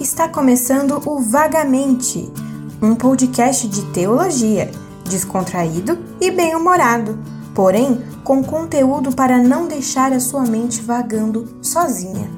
Está começando o Vagamente, um podcast de teologia, descontraído e bem-humorado, porém com conteúdo para não deixar a sua mente vagando sozinha.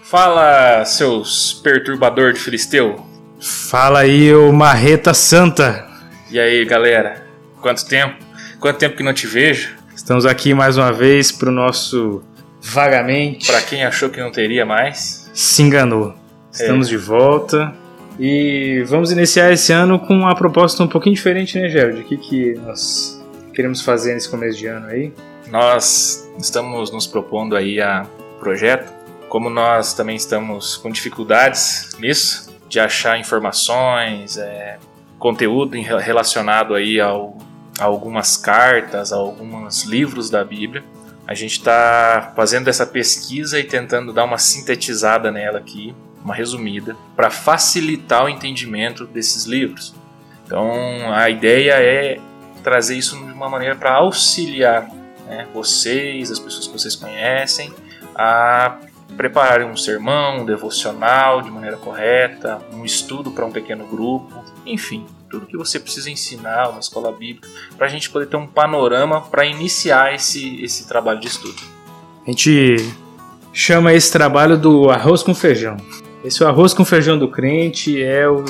Fala, seus perturbador de filisteu. Fala aí, ô Marreta Santa. E aí, galera? Quanto tempo? Quanto tempo que não te vejo? Estamos aqui mais uma vez pro nosso Vagamente. Pra quem achou que não teria mais. Se enganou. Estamos É. de volta. E vamos iniciar esse ano com uma proposta um pouquinho diferente, né, Gerald? O que, que nós queremos fazer nesse começo de ano aí? Nós estamos nos propondo aí a projeto, como nós também estamos com dificuldades nisso, de achar informações, é, conteúdo relacionado aí ao, a algumas cartas, a alguns livros da Bíblia. A gente está fazendo essa pesquisa e tentando dar uma sintetizada nela aqui, uma resumida, para facilitar o entendimento desses livros. Então a ideia é trazer isso de uma maneira para auxiliar né, vocês, as pessoas que vocês conhecem, a prepararem um sermão, um devocional de maneira correta, um estudo para um pequeno grupo, enfim, tudo que você precisa ensinar uma escola bíblica, para a gente poder ter um panorama para iniciar esse, esse trabalho de estudo. A gente chama esse trabalho do arroz com feijão. Esse é arroz com feijão do crente é o,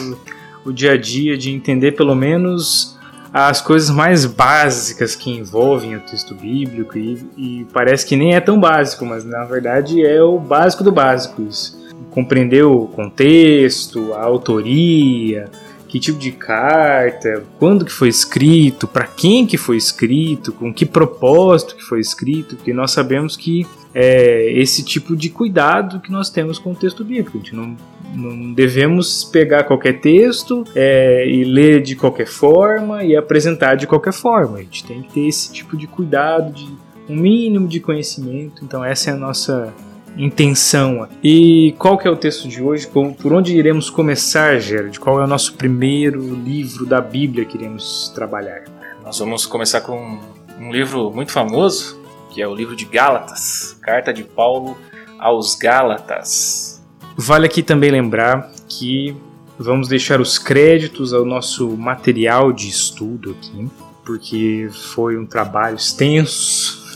o dia a dia de entender pelo menos as coisas mais básicas que envolvem o texto bíblico e, e parece que nem é tão básico, mas na verdade é o básico do básico isso. Compreender o contexto, a autoria, que tipo de carta, quando que foi escrito, para quem que foi escrito, com que propósito que foi escrito, porque nós sabemos que é esse tipo de cuidado que nós temos com o texto bíblico. A gente não, não devemos pegar qualquer texto é, e ler de qualquer forma e apresentar de qualquer forma. A gente tem que ter esse tipo de cuidado, de um mínimo de conhecimento. Então essa é a nossa intenção. E qual que é o texto de hoje? Por onde iremos começar, Gerard? Qual é o nosso primeiro livro da Bíblia que iremos trabalhar? Nós vamos começar com um livro muito famoso, que é o livro de Gálatas, Carta de Paulo aos Gálatas. Vale aqui também lembrar que vamos deixar os créditos ao nosso material de estudo aqui, porque foi um trabalho extenso,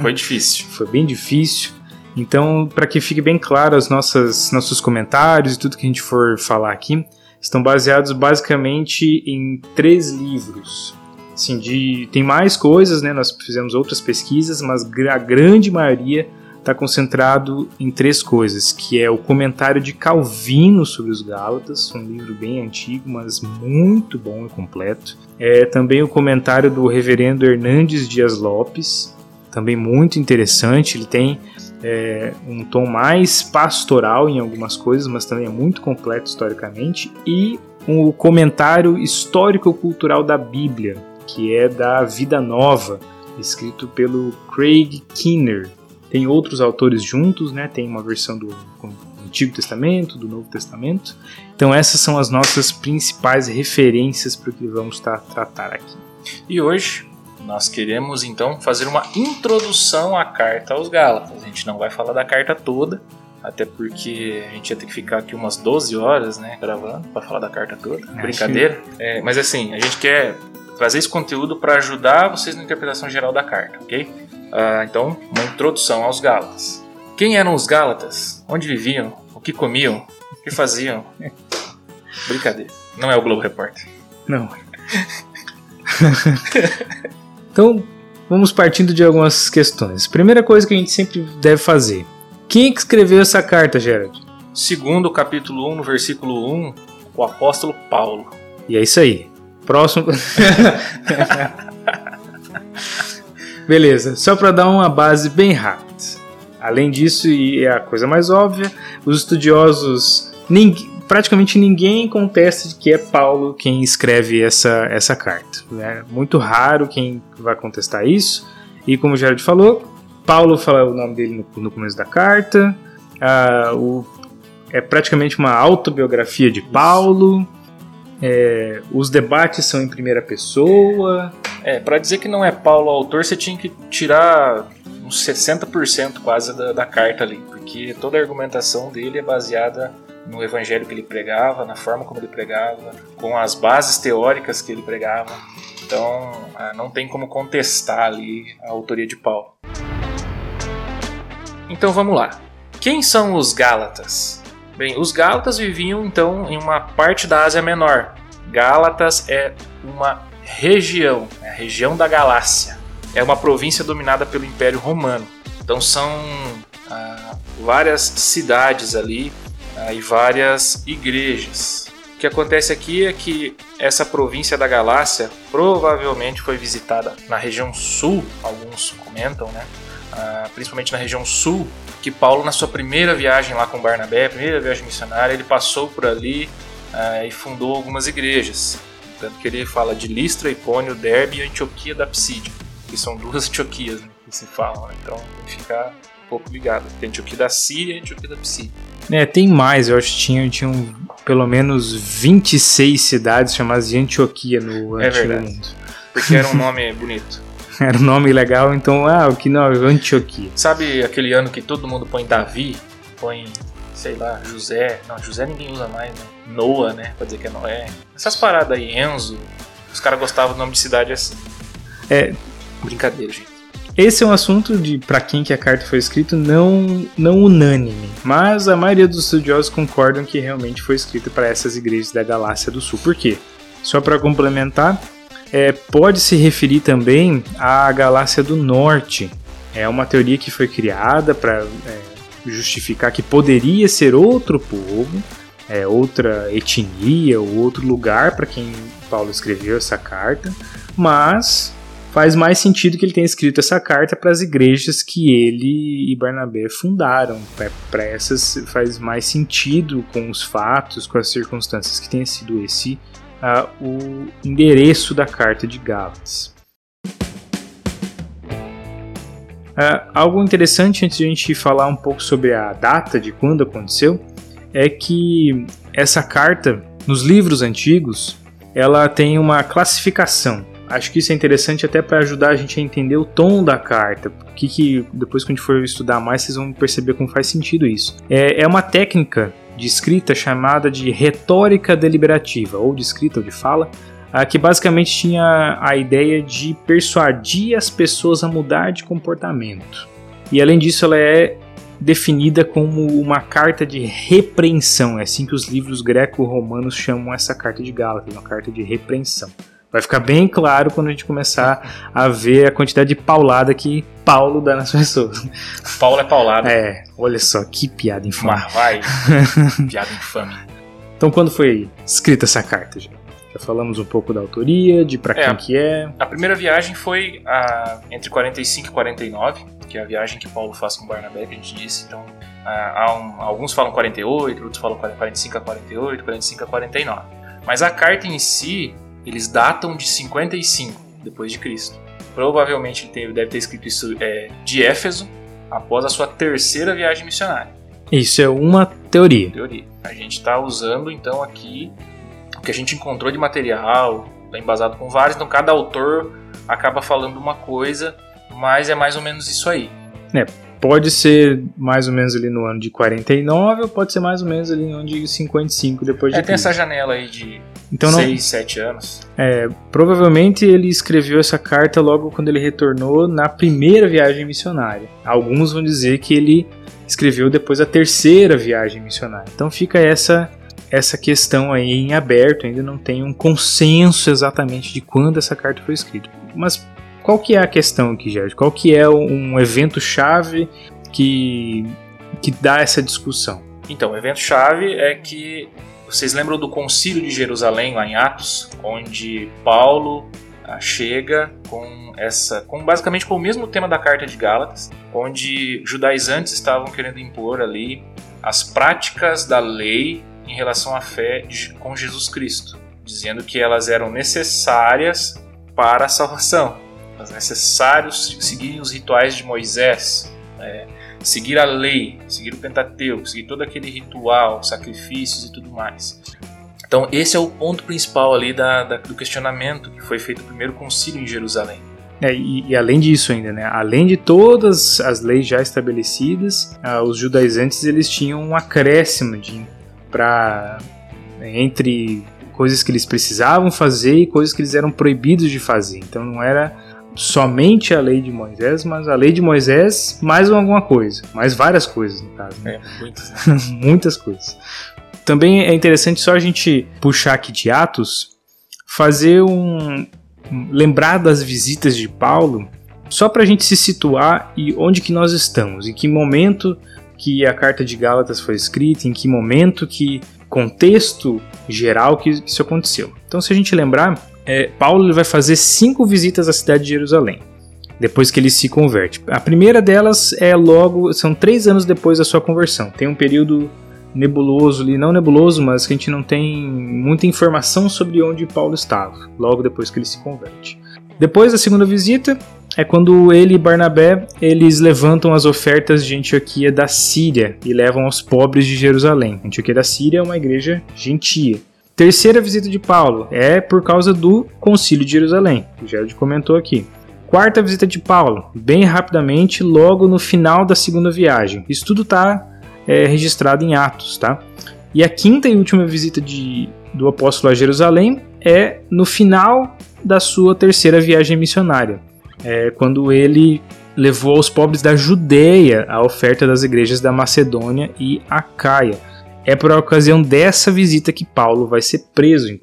Foi difícil. foi bem difícil. Então, para que fique bem claro, os nossos comentários e tudo que a gente for falar aqui estão baseados basicamente em três livros. Assim, de, tem mais coisas, né? Nós fizemos outras pesquisas, mas a grande maioria está concentrado em três coisas, que é o comentário de Calvino sobre os Gálatas, um livro bem antigo, mas muito bom e completo. É também o comentário do Reverendo Hernandes Dias Lopes, também muito interessante. Ele tem é, um tom mais pastoral em algumas coisas, mas também é muito completo historicamente. E o comentário histórico-cultural da Bíblia, que é da Vida Nova, escrito pelo Craig Kinner. Tem outros autores juntos, né? Tem uma versão do Antigo Testamento, do Novo Testamento. Então essas são as nossas principais referências para o que vamos tá, tratar aqui. E hoje nós queremos então fazer uma introdução à carta aos Gálatas. A gente não vai falar da carta toda, até porque a gente ia ter que ficar aqui umas 12 horas, né, gravando para falar da carta toda. Brincadeira. É, mas assim, a gente quer trazer esse conteúdo para ajudar vocês na interpretação geral da carta, ok? Ah, então, uma introdução aos Gálatas. Quem eram os Gálatas? Onde viviam? O que comiam? O que faziam? Brincadeira. Não é o Globo Repórter. Não. então, vamos partindo de algumas questões. Primeira coisa que a gente sempre deve fazer. Quem é escreveu essa carta, Gerard? Segundo o capítulo 1, no versículo 1, o apóstolo Paulo. E é isso aí. Próximo. Beleza, só para dar uma base bem rápida. Além disso, e é a coisa mais óbvia, os estudiosos, ning- praticamente ninguém contesta que é Paulo quem escreve essa, essa carta. É muito raro quem vai contestar isso. E como o Gerard falou, Paulo fala o nome dele no, no começo da carta. Ah, o- é praticamente uma autobiografia de Paulo. É, os debates são em primeira pessoa. É, para dizer que não é Paulo o autor, você tinha que tirar uns 60% quase da, da carta ali, porque toda a argumentação dele é baseada no evangelho que ele pregava, na forma como ele pregava, com as bases teóricas que ele pregava. Então, ah, não tem como contestar ali a autoria de Paulo. Então vamos lá. Quem são os Gálatas? Bem, os Gálatas viviam então em uma parte da Ásia Menor. Gálatas é uma região, é a região da Galácia. É uma província dominada pelo Império Romano. Então são ah, várias cidades ali e várias igrejas. O que acontece aqui é que essa província da Galácia provavelmente foi visitada na região sul, alguns comentam, né? Ah, principalmente na região sul, que Paulo, na sua primeira viagem lá com Barnabé, primeira viagem missionária, ele passou por ali ah, e fundou algumas igrejas. Tanto que ele fala de Listra, Icônio, Derbe e Antioquia da Psídia, que são duas Antioquias né, que se falam. Né? Então ficar um pouco ligado. Tem Antioquia da Síria e Antioquia da Psídia. É, tem mais, eu acho que tinham, tinham pelo menos 26 cidades chamadas de Antioquia no é Antigo verdade. Mundo. Porque era um nome bonito. Era um nome legal, então, ah, o que não, Antioquia. Sabe aquele ano que todo mundo põe Davi, põe, sei lá, José. Não, José ninguém usa mais, né? Noah, né? Pra dizer que é Noé. Essas paradas aí, Enzo. Os caras gostavam do nome de cidade assim. É, Brincadeira, gente. Esse é um assunto de para quem que a carta foi escrita não não unânime, mas a maioria dos estudiosos concordam que realmente foi escrita para essas igrejas da Galácia do Sul. Por quê? Só para complementar, é, pode se referir também à Galácia do Norte. É uma teoria que foi criada para é, justificar que poderia ser outro povo, é, outra etnia ou outro lugar para quem Paulo escreveu essa carta, mas faz mais sentido que ele tenha escrito essa carta para as igrejas que ele e Barnabé fundaram. Para essas faz mais sentido com os fatos, com as circunstâncias que tenha sido esse uh, o endereço da carta de Gálatas. Uh, algo interessante antes de a gente falar um pouco sobre a data de quando aconteceu é que essa carta nos livros antigos ela tem uma classificação Acho que isso é interessante até para ajudar a gente a entender o tom da carta. Que, que depois que a gente for estudar mais, vocês vão perceber como faz sentido isso. É, é uma técnica de escrita chamada de retórica deliberativa, ou de escrita ou de fala, que basicamente tinha a ideia de persuadir as pessoas a mudar de comportamento. E além disso, ela é definida como uma carta de repreensão. É assim que os livros greco-romanos chamam essa carta de Gálatas, uma carta de repreensão. Vai ficar bem claro quando a gente começar a ver a quantidade de paulada que Paulo dá nas pessoas. Paulo é paulada. É, olha só, que piada infame. Mas vai. piada infame. Então, quando foi escrita essa carta, já? Já falamos um pouco da autoria, de para É, quem que é. A primeira viagem foi ah, entre 45 e 49, que é a viagem que Paulo faz com Barnabé, que a gente disse. Então, ah, há um- alguns falam 48, outros falam 45 a 48, 45 a 49. Mas a carta em si, eles datam de 55 depois de Cristo. Provavelmente ele deve ter escrito isso é, de Éfeso, após a sua terceira viagem missionária. Isso é uma teoria. teoria. A gente está usando então aqui o que a gente encontrou de material, está embasado com vários, então cada autor acaba falando uma coisa, mas é mais ou menos isso aí. Pode ser mais ou menos ali no ano de 49, ou pode ser mais ou menos ali no ano de 55 depois de É, tem essa janela aí de Então não, 6, 7 anos. É, provavelmente ele escreveu essa carta logo quando ele retornou na primeira viagem missionária. Alguns vão dizer que ele escreveu depois da terceira viagem missionária. Então fica essa essa questão aí em aberto, ainda não tem um consenso exatamente de quando essa carta foi escrita. Mas qual que é a questão aqui, Gerard? Qual que é um evento chave que que dá essa discussão? Então, o evento-chave é que vocês lembram do Concílio de Jerusalém, lá em Atos, onde Paulo ah, chega com essa, com basicamente com o mesmo tema da carta de Gálatas, onde judaizantes estavam querendo impor ali as práticas da lei em relação à fé de- com Jesus Cristo, dizendo que elas eram necessárias para a salvação, elas necessário seguirem os rituais de Moisés, é, seguir a lei, seguir o Pentateuco, seguir todo aquele ritual, sacrifícios e tudo mais. Então esse é o ponto principal ali da, da, do questionamento que foi feito o primeiro concílio em Jerusalém. É, e, e, além disso ainda, né? Além de todas as leis já estabelecidas, ah, os judaizantes eles tinham um acréscimo de para entre coisas que eles precisavam fazer e coisas que eles eram proibidos de fazer. Então não era somente a lei de Moisés, mas a lei de Moisés mais alguma coisa, mais várias coisas no caso. Né? É, muitas. muitas coisas. Também é interessante só a gente puxar aqui de Atos, fazer um, lembrar das visitas de Paulo, só para a gente se situar e onde que nós estamos, em que momento que a carta de Gálatas foi escrita, em que momento que contexto geral que isso aconteceu. Então, se a gente lembrar, é, Paulo vai fazer cinco visitas à cidade de Jerusalém depois que ele se converte. A primeira delas é logo, são três anos depois da sua conversão. Tem um período nebuloso ali, não nebuloso, mas que a gente não tem muita informação sobre onde Paulo estava, logo depois que ele se converte. Depois da segunda visita, é quando ele e Barnabé eles levantam as ofertas de Antioquia da Síria e levam aos pobres de Jerusalém. Antioquia da Síria é uma igreja gentia. Terceira visita de Paulo é por causa do Concílio de Jerusalém, que Gerard comentou aqui. Quarta visita de Paulo, bem rapidamente, logo no final da segunda viagem. Isso tudo está é, registrado em Atos, tá? E a quinta e última visita de, do apóstolo a Jerusalém é no final da sua terceira viagem missionária, é, quando ele levou aos pobres da Judéia a oferta das igrejas da Macedônia e Acaia. É por ocasião dessa visita que Paulo vai ser preso.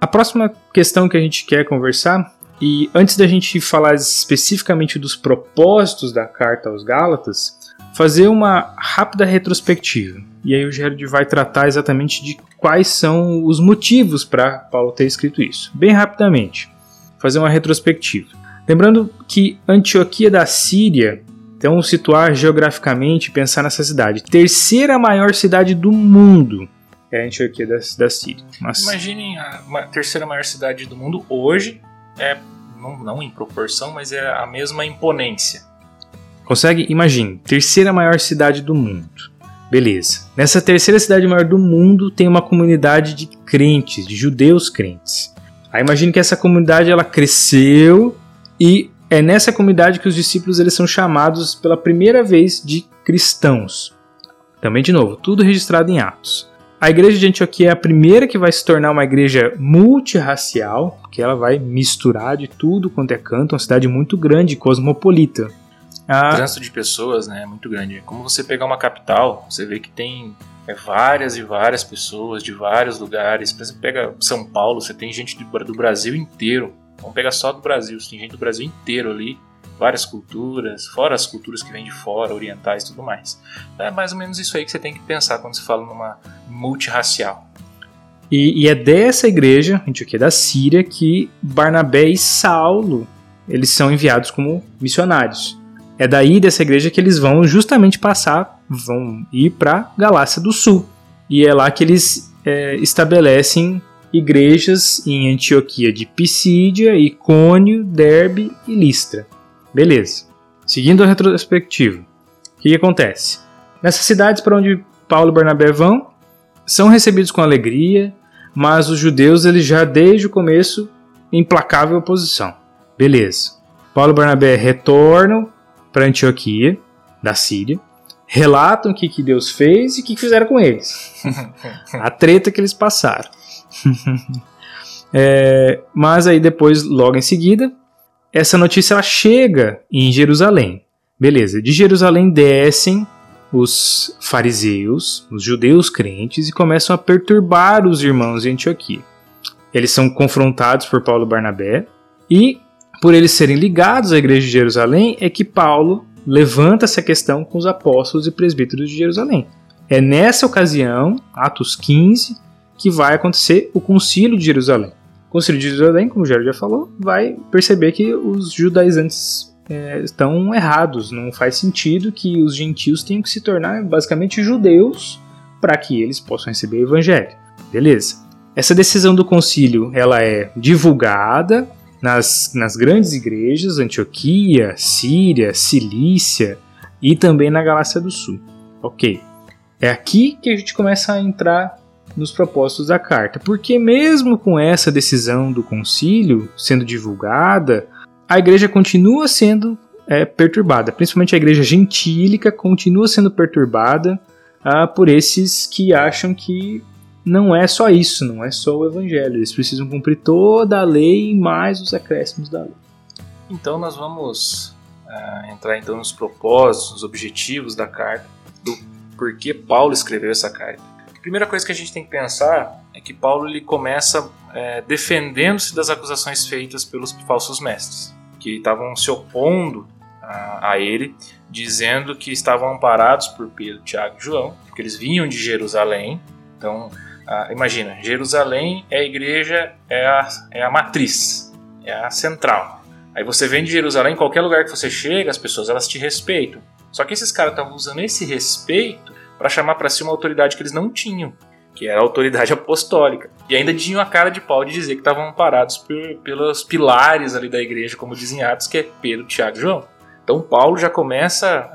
A próxima questão que a gente quer conversar e antes da gente falar especificamente dos propósitos da carta aos Gálatas, fazer uma rápida retrospectiva. E aí o Gerard vai tratar exatamente de quais são os motivos para Paulo ter escrito isso. Bem rapidamente, fazer uma retrospectiva. Lembrando que Antioquia da Síria, então situar geograficamente, pensar nessa cidade, terceira maior cidade do mundo é a Antioquia da, da Síria. Mas... Imaginem a terceira maior cidade do mundo hoje é não, não em proporção, mas é a mesma imponência. Consegue? Imagine, terceira maior cidade do mundo. Beleza. Nessa terceira cidade maior do mundo tem uma comunidade de crentes, de judeus crentes. Aí imagine que essa comunidade ela cresceu e é nessa comunidade que os discípulos eles são chamados pela primeira vez de cristãos. Também de novo, tudo registrado em Atos. A igreja de Antioquia é a primeira que vai se tornar uma igreja multirracial, porque ela vai misturar de tudo quanto é canto, uma cidade muito grande, cosmopolita. A... O trânsito de pessoas né, é muito grande. Como você pegar uma capital, você vê que tem é, várias e várias pessoas de vários lugares. Por exemplo, pega São Paulo, você tem gente do Brasil inteiro. Vamos pegar só do Brasil, tem gente do Brasil inteiro ali várias culturas, fora as culturas que vêm de fora, orientais e tudo mais. É mais ou menos isso aí que você tem que pensar quando se fala numa multirracial. E, e é dessa igreja, Antioquia da Síria, que Barnabé e Saulo eles são enviados como missionários. É daí dessa igreja que eles vão justamente passar, vão ir para Galácia do Sul. E é lá que eles é, estabelecem igrejas em Antioquia de Pisídia, Icônio, Derbe e Listra. Beleza. Seguindo a retrospectiva, o que, que acontece? Nessas cidades para onde Paulo e Barnabé vão, são recebidos com alegria, mas os judeus eles já desde o começo implacável oposição. Beleza. Paulo e Barnabé retornam para Antioquia, da Síria, relatam o que, que Deus fez e o que, que fizeram com eles. a treta que eles passaram. é, mas aí depois, logo em seguida, essa notícia ela chega em Jerusalém. Beleza, de Jerusalém descem os fariseus, os judeus crentes, e começam a perturbar os irmãos em Antioquia. Eles são confrontados por Paulo e Barnabé, e por eles serem ligados à igreja de Jerusalém, é que Paulo levanta essa questão com os apóstolos e presbíteros de Jerusalém. É nessa ocasião, Atos 15, que vai acontecer o concílio de Jerusalém. Concílio de Jerusalém, como o Jair já falou, vai perceber que os judaizantes é, estão errados. Não faz sentido que os gentios tenham que se tornar basicamente judeus para que eles possam receber o evangelho. Beleza. Essa decisão do concílio ela é divulgada nas, nas grandes igrejas, Antioquia, Síria, Cilícia e também na Galácia do Sul. Ok. É aqui que a gente começa a entrar nos propósitos da carta, porque mesmo com essa decisão do concílio sendo divulgada, a igreja continua sendo é, perturbada, principalmente a igreja gentílica continua sendo perturbada ah, por esses que acham que não é só isso, não é só o evangelho, eles precisam cumprir toda a lei mais os acréscimos da lei. Então nós vamos uh, entrar então nos propósitos, nos objetivos da carta, do porquê Paulo escreveu essa carta. A primeira coisa que a gente tem que pensar é que Paulo ele começa é, defendendo-se das acusações feitas pelos falsos mestres, que estavam se opondo a, a ele, dizendo que estavam amparados por Pedro, Tiago e João, porque eles vinham de Jerusalém. Então, ah, imagina, Jerusalém é a igreja, é a, é a matriz, é a central. Aí você vem de Jerusalém, qualquer lugar que você chega, as pessoas elas te respeitam. Só que esses caras estavam usando esse respeito para chamar para si uma autoridade que eles não tinham, que era a autoridade apostólica. E ainda tinham a cara de pau de dizer que estavam amparados por, pelos pilares ali da igreja, como dizem Atos, que é Pedro, Tiago e João. Então Paulo já começa,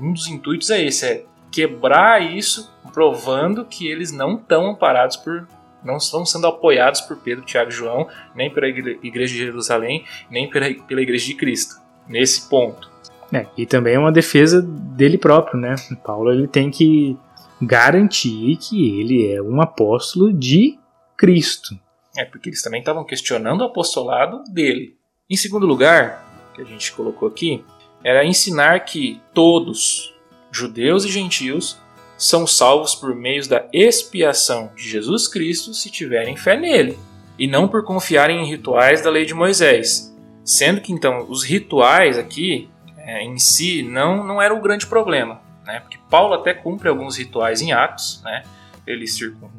um dos intuitos é esse, é quebrar isso, provando que eles não estão amparados por, não estão sendo apoiados por Pedro, Tiago e João, nem pela igreja de Jerusalém, nem pela igreja de Cristo, nesse ponto. É, e também é uma defesa dele próprio, né? Paulo ele tem que garantir que ele é um apóstolo de Cristo. É, porque eles também estavam questionando o apostolado dele. Em segundo lugar, que a gente colocou aqui, era ensinar que todos, judeus e gentios, são salvos por meio da expiação de Jesus Cristo se tiverem fé nele, e não por confiarem em rituais da lei de Moisés. Sendo que então os rituais aqui é, em si não, não era o grande problema, né? porque Paulo até cumpre alguns rituais em Atos, né? ele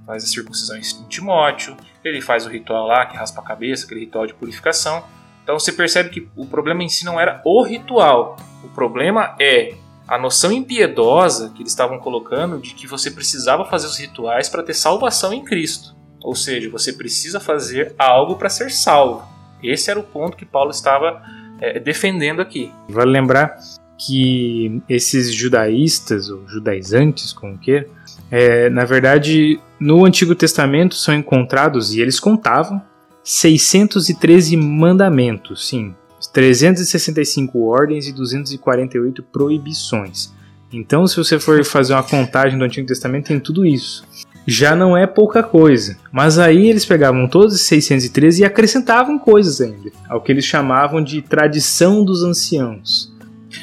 faz a circuncisão em Timóteo, ele faz o ritual lá que raspa a cabeça, aquele ritual de purificação, então você percebe que o problema em si não era o ritual. O problema é a noção impiedosa que eles estavam colocando de que você precisava fazer os rituais para ter salvação em Cristo. Ou seja, você precisa fazer algo para ser salvo. Esse era o ponto que Paulo estava é, defendendo aqui. Vale lembrar que esses judaístas, ou judaizantes, como queira, é, na verdade, no Antigo Testamento são encontrados, e eles contavam, 613 mandamentos, sim, 365 ordens e 248 proibições. Então, se você for fazer uma contagem do Antigo Testamento, tem tudo isso. Já não é pouca coisa. Mas aí eles pegavam todos os 613 e acrescentavam coisas ainda, ao que eles chamavam de tradição dos anciãos.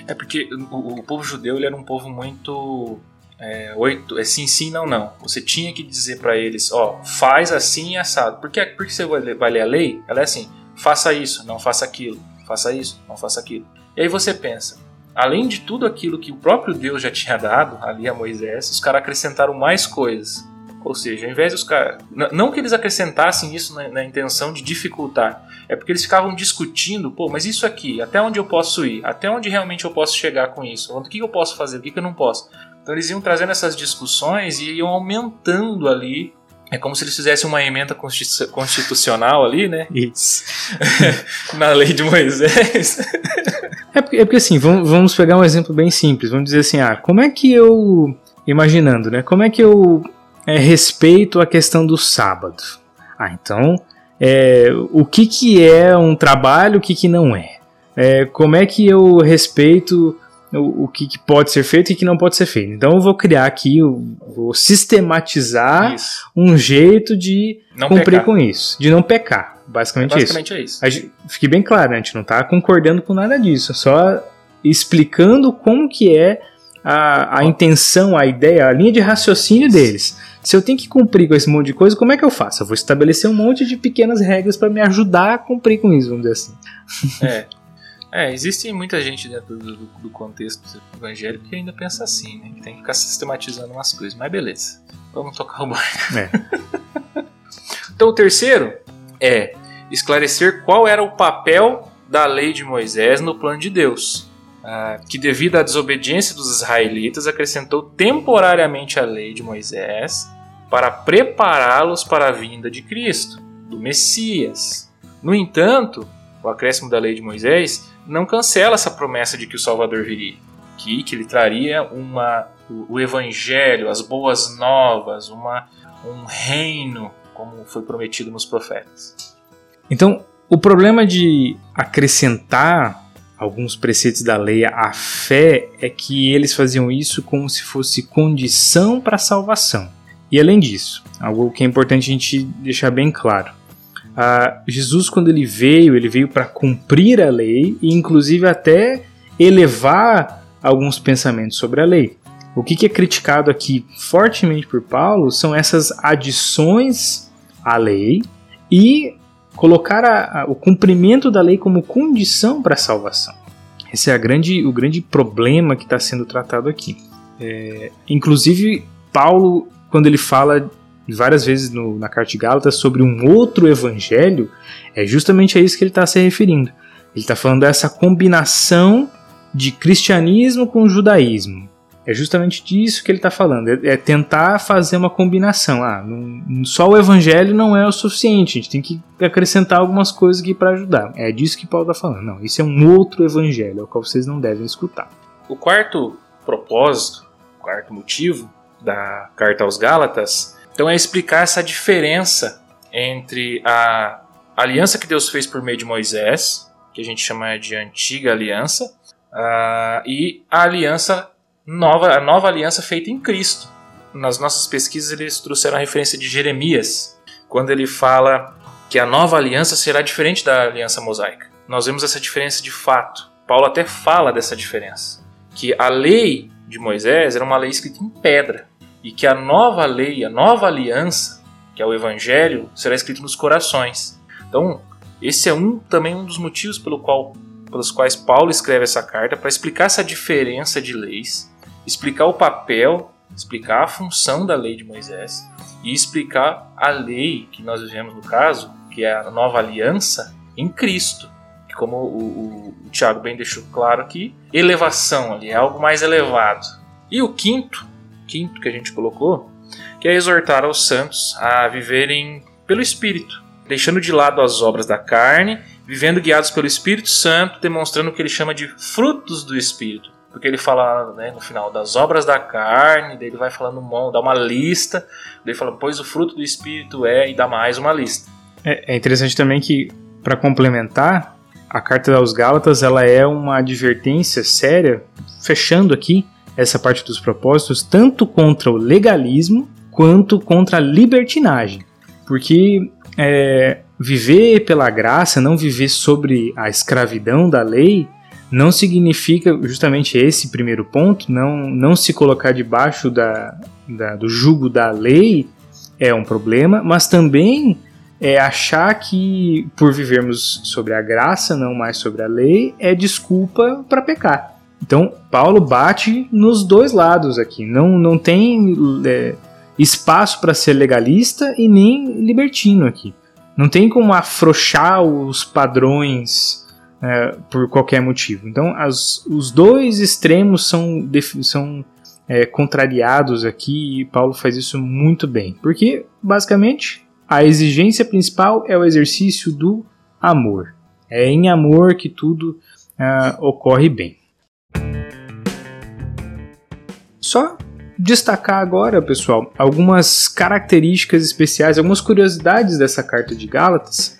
É porque o, o povo judeu ele era um povo muito é, oito, é sim, sim, não, não. Você tinha que dizer para eles, ó, faz assim e assado. Por que, por que você vai ler, vai ler a lei? Ela é assim, faça isso, não faça aquilo, faça isso, não faça aquilo. E aí você pensa, além de tudo aquilo que o próprio Deus já tinha dado ali a Moisés, os caras acrescentaram mais coisas. Ou seja, ao invés de os caras. Não que eles acrescentassem isso na, na, intenção de dificultar, é porque eles ficavam discutindo, pô, mas isso aqui, até onde eu posso ir? Até onde realmente eu posso chegar com isso? O que eu posso fazer? O que eu não posso? Então eles iam trazendo essas discussões e iam aumentando ali. É como se eles fizessem uma emenda constitucional ali, né? Isso. Na lei de Moisés. é, porque, é porque assim, vamos, vamos pegar um exemplo bem simples. Vamos dizer assim, ah, como é que eu. Imaginando, né? Como é que eu é, respeito a questão do sábado? Ah, então, é, o que, que é um trabalho, o que, que não é? é como é que eu respeito o, o que, que, pode ser feito e o que não pode ser feito. Então eu vou criar aqui, eu vou sistematizar isso. um jeito de não cumprir pecar. com isso, de não pecar. Basicamente, é basicamente isso. é isso. Fique bem claro, né? a gente não está concordando com nada disso, só explicando como que é a, a intenção, a ideia, a linha de raciocínio deles. Se eu tenho que cumprir com esse monte de coisa, como é que eu faço? Eu vou estabelecer um monte de pequenas regras para me ajudar a cumprir com isso, vamos dizer assim. É. É, existe muita gente dentro do, do, do contexto evangélico que ainda pensa assim, né? Que tem que ficar sistematizando umas coisas, mas beleza. Vamos tocar o barco. É. então o terceiro é esclarecer qual era o papel da lei de Moisés no plano de Deus. Ah, que devido à desobediência dos israelitas acrescentou temporariamente a lei de Moisés para prepará-los para a vinda de Cristo, do Messias. No entanto, o acréscimo da lei de Moisés não cancela essa promessa de que o Salvador viria, que, que ele traria uma o, o evangelho, as boas novas, uma, um reino, como foi prometido nos profetas. Então, o problema de acrescentar alguns preceitos da lei à fé é que eles faziam isso como se fosse condição para a salvação. E além disso, algo que é importante a gente deixar bem claro. Jesus, quando ele veio, ele veio para cumprir a lei e, inclusive, até elevar alguns pensamentos sobre a lei. O que, que é criticado aqui fortemente por Paulo são essas adições à lei e colocar a, a, o cumprimento da lei como condição para a salvação. Esse é grande, o grande problema que está sendo tratado aqui. É, inclusive, Paulo, quando ele fala várias vezes no, na carta de Gálatas sobre um outro evangelho, é justamente a isso que ele está se referindo. Ele está falando dessa combinação de cristianismo com judaísmo. É justamente disso que ele está falando. É, é, tentar fazer uma combinação. Ah, não, só o evangelho não é o suficiente. A gente tem que acrescentar algumas coisas aqui para ajudar. É disso que Paulo está falando. Não, isso é um outro evangelho, ao qual vocês não devem escutar. O quarto propósito, o quarto motivo da carta aos Gálatas, então é explicar essa diferença entre a aliança que Deus fez por meio de Moisés, que a gente chama de antiga aliança, uh, e a aliança nova, a nova aliança feita em Cristo. Nas nossas pesquisas eles trouxeram a referência de Jeremias, quando ele fala que a nova aliança será diferente da aliança mosaica. Nós vemos essa diferença de fato. Paulo até fala dessa diferença, que a lei de Moisés era uma lei escrita em pedra e que a nova lei, a nova aliança, que é o evangelho, será escrito nos corações. Então, esse é um também um dos motivos pelo qual pelos quais Paulo escreve essa carta para explicar essa diferença de leis explicar o papel, explicar a função da lei de Moisés e explicar a lei que nós vivemos no caso, que é a nova aliança em Cristo. Que como o, o, o Tiago bem deixou claro aqui, elevação ali, é algo mais elevado. E o quinto, quinto que a gente colocou, que é exortar aos santos a viverem pelo Espírito, deixando de lado as obras da carne, vivendo guiados pelo Espírito Santo, demonstrando o que ele chama de frutos do Espírito porque ele fala né, no final das obras da carne, daí ele vai falando, dá uma lista, daí fala, pois o fruto do Espírito é, e dá mais uma lista. É, é interessante também que, para complementar, a carta aos Gálatas ela é uma advertência séria, fechando aqui essa parte dos propósitos, tanto contra o legalismo quanto contra a libertinagem. Porque é, viver pela graça, não viver sobre a escravidão da lei, não significa justamente esse primeiro ponto, não, não se colocar debaixo da, da, do jugo da lei é um problema, mas também é achar que por vivermos sobre a graça, não mais sobre a lei, é desculpa para pecar. Então, Paulo bate nos dois lados aqui. Não, não tem é, espaço para ser legalista e nem libertino aqui. Não tem como afrouxar os padrões é, por qualquer motivo. Então, as, os dois extremos são, são é, contrariados aqui e Paulo faz isso muito bem, porque basicamente a exigência principal é o exercício do amor. É em amor que tudo uh, ocorre bem. Só destacar agora, pessoal, algumas características especiais, algumas curiosidades dessa carta de Gálatas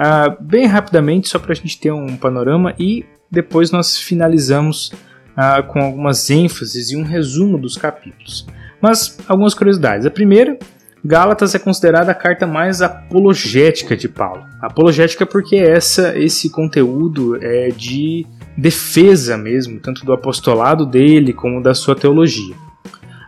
Uh, bem rapidamente, só para a gente ter um panorama e depois nós finalizamos uh, com algumas ênfases e um resumo dos capítulos. Mas algumas curiosidades. A primeira, Gálatas é considerada a carta mais apologética de Paulo. Apologética porque essa, esse conteúdo é de defesa mesmo, tanto do apostolado dele como da sua teologia.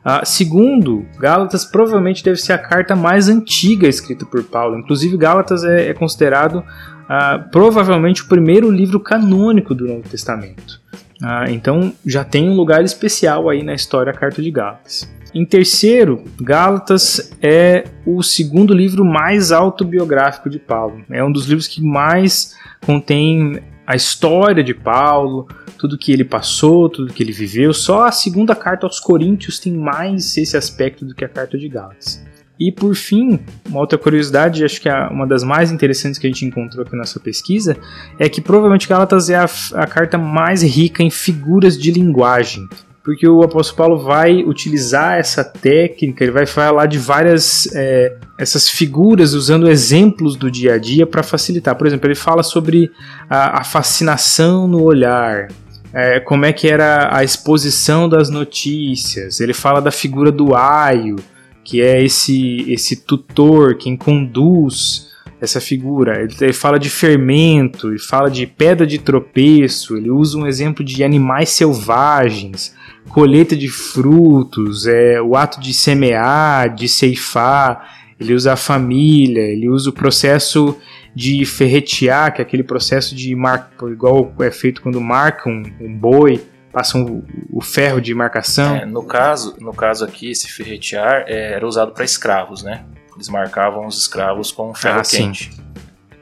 Uh, segundo, Gálatas provavelmente deve ser a carta mais antiga escrita por Paulo. Inclusive, Gálatas é, é considerado uh, provavelmente o primeiro livro canônico do Novo Testamento. Uh, então, já tem um lugar especial aí na história a carta de Gálatas. Em terceiro, Gálatas é o segundo livro mais autobiográfico de Paulo. É um dos livros que mais contém a história de Paulo, tudo que ele passou, tudo que ele viveu. Só a segunda carta aos Coríntios tem mais esse aspecto do que a carta de Gálatas. E por fim, uma outra curiosidade, acho que é uma das mais interessantes que a gente encontrou aqui nessa pesquisa, é que provavelmente Gálatas é a, a carta mais rica em figuras de linguagem. Porque o apóstolo Paulo vai utilizar essa técnica, ele vai falar de várias é, essas figuras usando exemplos do dia a dia para facilitar. Por exemplo, ele fala sobre a, a fascinação no olhar, é, como é que era a exposição das notícias. Ele fala da figura do aio, que é esse esse tutor, quem conduz essa figura. Ele, ele, fala de fermento, ele fala de pedra de tropeço, ele usa um exemplo de animais selvagens, colheita de frutos, é, o ato de semear, de ceifar, ele usa a família, ele usa o processo de ferretear, que é aquele processo de marcar, igual é feito quando marcam um, um boi, passam um, o ferro de marcação. É, no caso, no caso aqui, esse ferretear é, era usado para escravos, né? Eles marcavam os escravos com ferro ah, quente. Sim.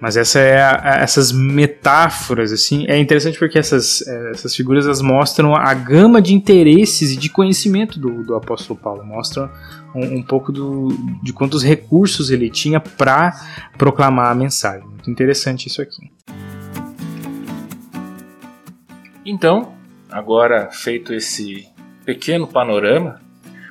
Mas essa é a, a, essas metáforas assim é interessante porque essas, é, essas figuras elas mostram a gama de interesses e de conhecimento do, do apóstolo Paulo. Mostram um, um pouco do, de quantos recursos ele tinha para proclamar a mensagem. Muito interessante isso aqui. Então agora feito esse pequeno panorama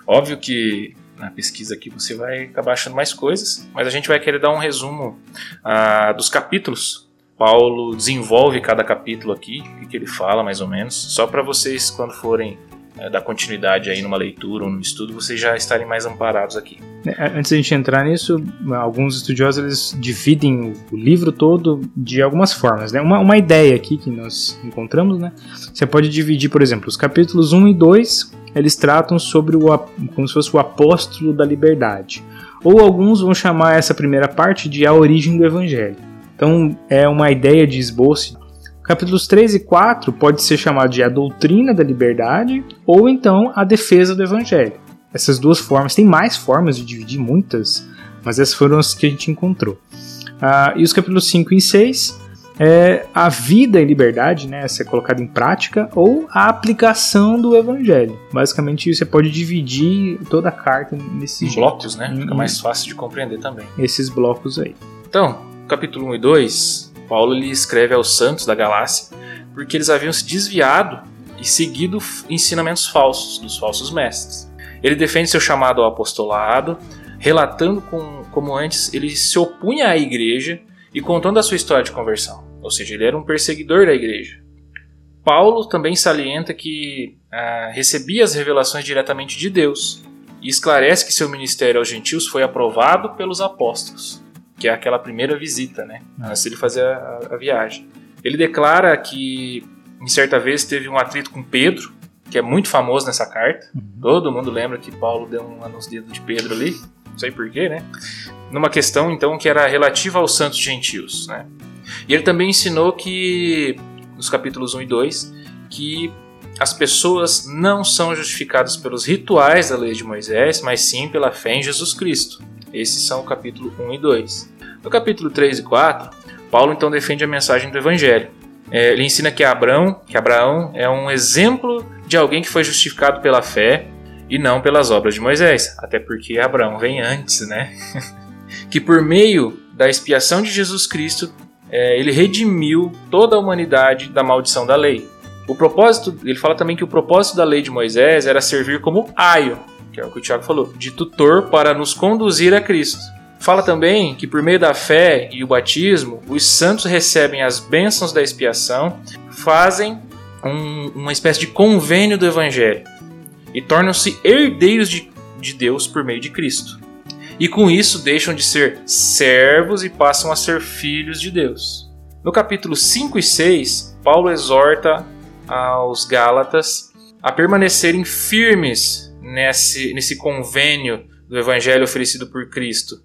óbvio que na pesquisa aqui você vai acabar achando mais coisas, mas a gente vai querer dar um resumo ah, dos capítulos. Paulo desenvolve cada capítulo aqui, o que ele fala mais ou menos, só para vocês, quando forem é, dar continuidade aí numa leitura ou no estudo, vocês já estarem mais amparados aqui. É, antes de a gente entrar nisso, alguns estudiosos eles dividem o livro todo de algumas formas. Né? Uma, uma ideia aqui que nós encontramos, né? você pode dividir, por exemplo, os capítulos 1 e 2 eles tratam sobre o como se fosse o apóstolo da liberdade. Ou alguns vão chamar essa primeira parte de a origem do evangelho. Então é uma ideia de esboço. Capítulos 3 e 4 pode ser chamado de a doutrina da liberdade ou então a defesa do evangelho. Essas duas formas, tem mais formas de dividir, muitas, mas essas foram as que a gente encontrou. Ah, e os capítulos 5 e 6 é a vida em liberdade, né, ser colocada em prática, ou a aplicação do evangelho. Basicamente, você pode dividir toda a carta nesses blocos, né? Fica mais fácil de compreender também. Esses blocos aí. Então, capítulo 1 e 2, Paulo lhe escreve aos santos da Galácia porque eles haviam se desviado e seguido ensinamentos falsos dos falsos mestres. Ele defende seu chamado ao apostolado, relatando com, como antes ele se opunha à igreja e contando a sua história de conversão ou seja, ele era um perseguidor da igreja. Paulo também salienta que ah, recebia as revelações diretamente de Deus e esclarece que seu ministério aos gentios foi aprovado pelos apóstolos, que é aquela primeira visita, né, antes de ele fazer a, a viagem. Ele declara que em certa vez teve um atrito com Pedro, que é muito famoso nessa carta. Uhum. Todo mundo lembra que Paulo deu um nos dedos de Pedro ali, não sei porquê, né? Numa questão então que era relativa aos santos gentios, né? E ele também ensinou que, nos capítulos 1 e 2, que as pessoas não são justificadas pelos rituais da lei de Moisés, mas sim pela fé em Jesus Cristo. Esses são o capítulo 1 e 2. No capítulo 3 e 4, Paulo então defende a mensagem do Evangelho. É, ele ensina que Abraão, que Abraão é um exemplo de alguém que foi justificado pela fé e não pelas obras de Moisés, até porque Abraão vem antes, né? que por meio da expiação de Jesus Cristo é, ele redimiu toda a humanidade da maldição da lei. O propósito, ele fala também que o propósito da lei de Moisés era servir como aio, que é o que o Tiago falou, de tutor para nos conduzir a Cristo. Fala também que por meio da fé e o batismo, os santos recebem as bênçãos da expiação, fazem um, uma espécie de convênio do Evangelho e tornam-se herdeiros de, de Deus por meio de Cristo e com isso deixam de ser servos e passam a ser filhos de Deus. No capítulo 5 e 6, Paulo exorta aos Gálatas a permanecerem firmes nesse, nesse convênio do evangelho oferecido por Cristo.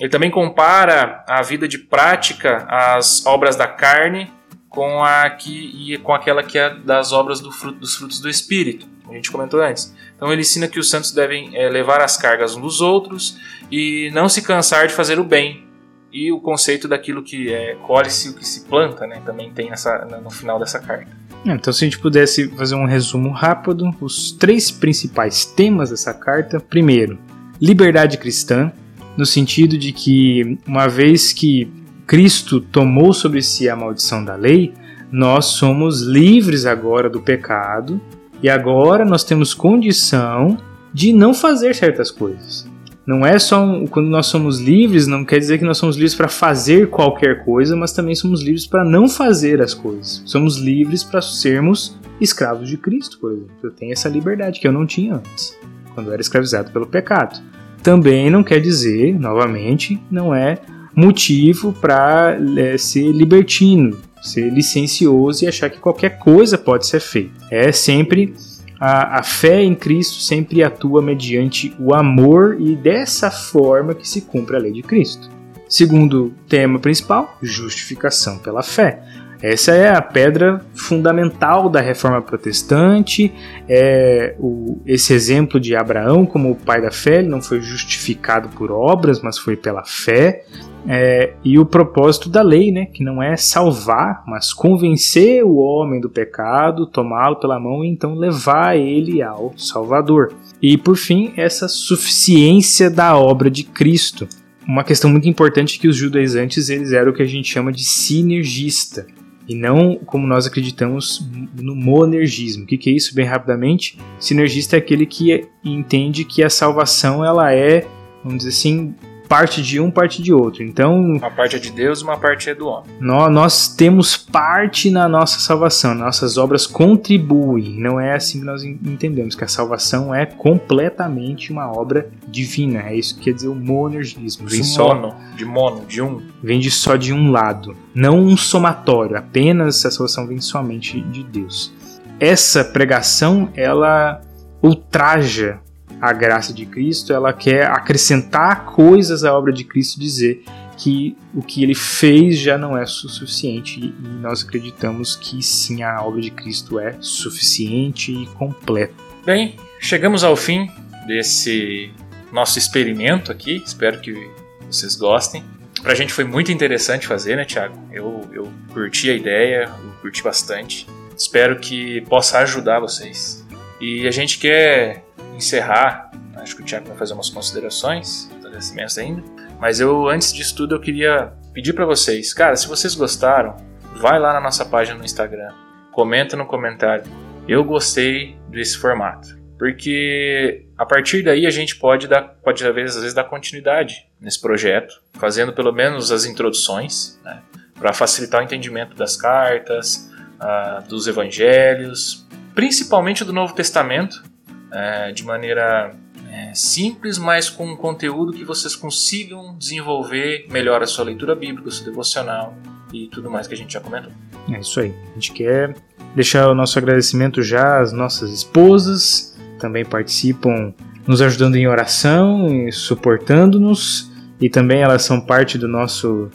Ele também compara a vida de prática às obras da carne com, a que, e com aquela que é das obras do fruto, dos frutos do Espírito. A gente comentou antes. Então ele ensina que os santos devem é, levar as cargas uns dos outros e não se cansar de fazer o bem. E o conceito daquilo que é colhe-se o que se planta, né? Também tem nessa, no final dessa carta. É, então, se a gente pudesse fazer um resumo rápido, os três principais temas dessa carta: primeiro, liberdade cristã, no sentido de que, uma vez que Cristo tomou sobre si a maldição da lei, nós somos livres agora do pecado E agora nós temos condição de não fazer certas coisas. Não é só um, quando nós somos livres, não quer dizer que nós somos livres para fazer qualquer coisa, mas também somos livres para não fazer as coisas. Somos livres para sermos escravos de Cristo, por exemplo. Eu tenho essa liberdade que eu não tinha antes, quando eu era escravizado pelo pecado. Também não quer dizer, novamente, não é motivo para é, ser libertino, ser licencioso e achar que qualquer coisa pode ser feita. É sempre a, a fé em Cristo sempre atua mediante o amor e dessa forma que se cumpre a lei de Cristo. Segundo tema principal, justificação pela fé. Essa é a pedra fundamental da reforma protestante. É o, esse exemplo de Abraão como o pai da fé, ele não foi justificado por obras, mas foi pela fé. É, e o propósito da lei, né, que não é salvar, mas convencer o homem do pecado, tomá-lo pela mão e então levar ele ao Salvador. E por fim, essa suficiência da obra de Cristo. Uma questão muito importante é que os judaizantes eles eram o que a gente chama de sinergista e não como nós acreditamos no monergismo. O que, que é isso, bem rapidamente? Sinergista é aquele que entende que a salvação ela é, vamos dizer assim, parte de um, parte de outro. Então, uma parte é de Deus, uma parte é do homem. Nós, nós temos parte na nossa salvação, nossas obras contribuem. Não é assim que nós entendemos que a salvação é completamente uma obra divina. É isso que quer dizer o monergismo. Vem só mono, de mono, de um. Vem de só de um lado, não um somatório. Apenas a salvação vem somente de Deus. Essa pregação ela ultraja a graça de Cristo, ela quer acrescentar coisas à obra de Cristo, dizer que o que ele fez já não é suficiente e nós acreditamos que sim, a obra de Cristo é suficiente e completa. Bem, chegamos ao fim desse nosso experimento aqui, espero que vocês gostem. Pra gente foi muito interessante fazer, né, Thiago? Eu, eu curti a ideia, eu curti bastante. Espero que possa ajudar vocês. E a gente quer encerrar, acho que o Tiago vai fazer umas considerações, agradecimentos ainda. Mas eu, antes disso tudo, eu queria pedir para vocês, cara, se vocês gostaram, vai lá na nossa página no Instagram, comenta no comentário. Eu gostei desse formato, porque a partir daí a gente pode dar, pode às vezes, às vezes dar continuidade nesse projeto, fazendo pelo menos as introduções, né, para facilitar o entendimento das cartas, uh, dos evangelhos, principalmente do Novo Testamento, é, de maneira é, simples, mas com um conteúdo que vocês consigam desenvolver melhor a sua leitura bíblica, o seu devocional e tudo mais que a gente já comentou. É isso aí. A gente quer deixar o nosso agradecimento já às nossas esposas, também participam nos ajudando em oração e suportando-nos, e também elas são parte do nosso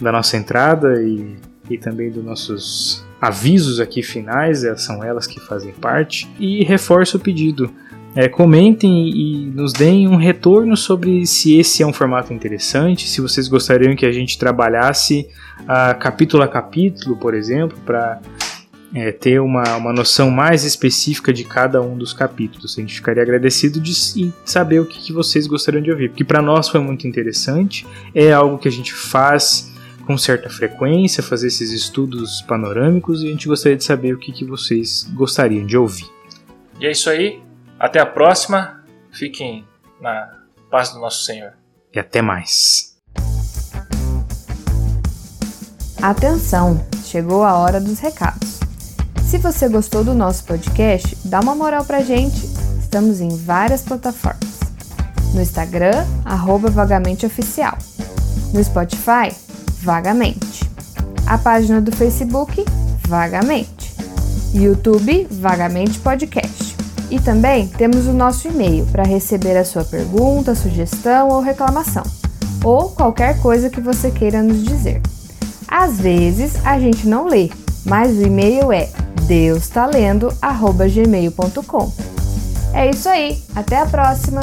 da nossa entrada e, e também dos nossos avisos aqui finais, é, são elas que fazem parte. E reforço o pedido. É, comentem e nos deem um retorno sobre se esse é um formato interessante, se vocês gostariam que a gente trabalhasse uh, capítulo a capítulo, por exemplo, para é, ter uma, uma noção mais específica de cada um dos capítulos. A gente ficaria agradecido de saber o que, que vocês gostariam de ouvir, porque para nós foi muito interessante, é algo que a gente faz com certa frequência, fazer esses estudos panorâmicos e a gente gostaria de saber o que, que vocês gostariam de ouvir. E é isso aí. Até a próxima. Fiquem na paz do nosso Senhor. E até mais. Atenção, chegou a hora dos recados. Se você gostou do nosso podcast, dá uma moral pra gente. Estamos em várias plataformas. No Instagram, arroba Vagamente Oficial. No Spotify, Vagamente. A página do Facebook, Vagamente. YouTube, Vagamente Podcast. E também temos o nosso e-mail para receber a sua pergunta, sugestão ou reclamação, ou qualquer coisa que você queira nos dizer. Às vezes a gente não lê, mas o e-mail é deustalendo@gmail.com. É isso aí, até a próxima.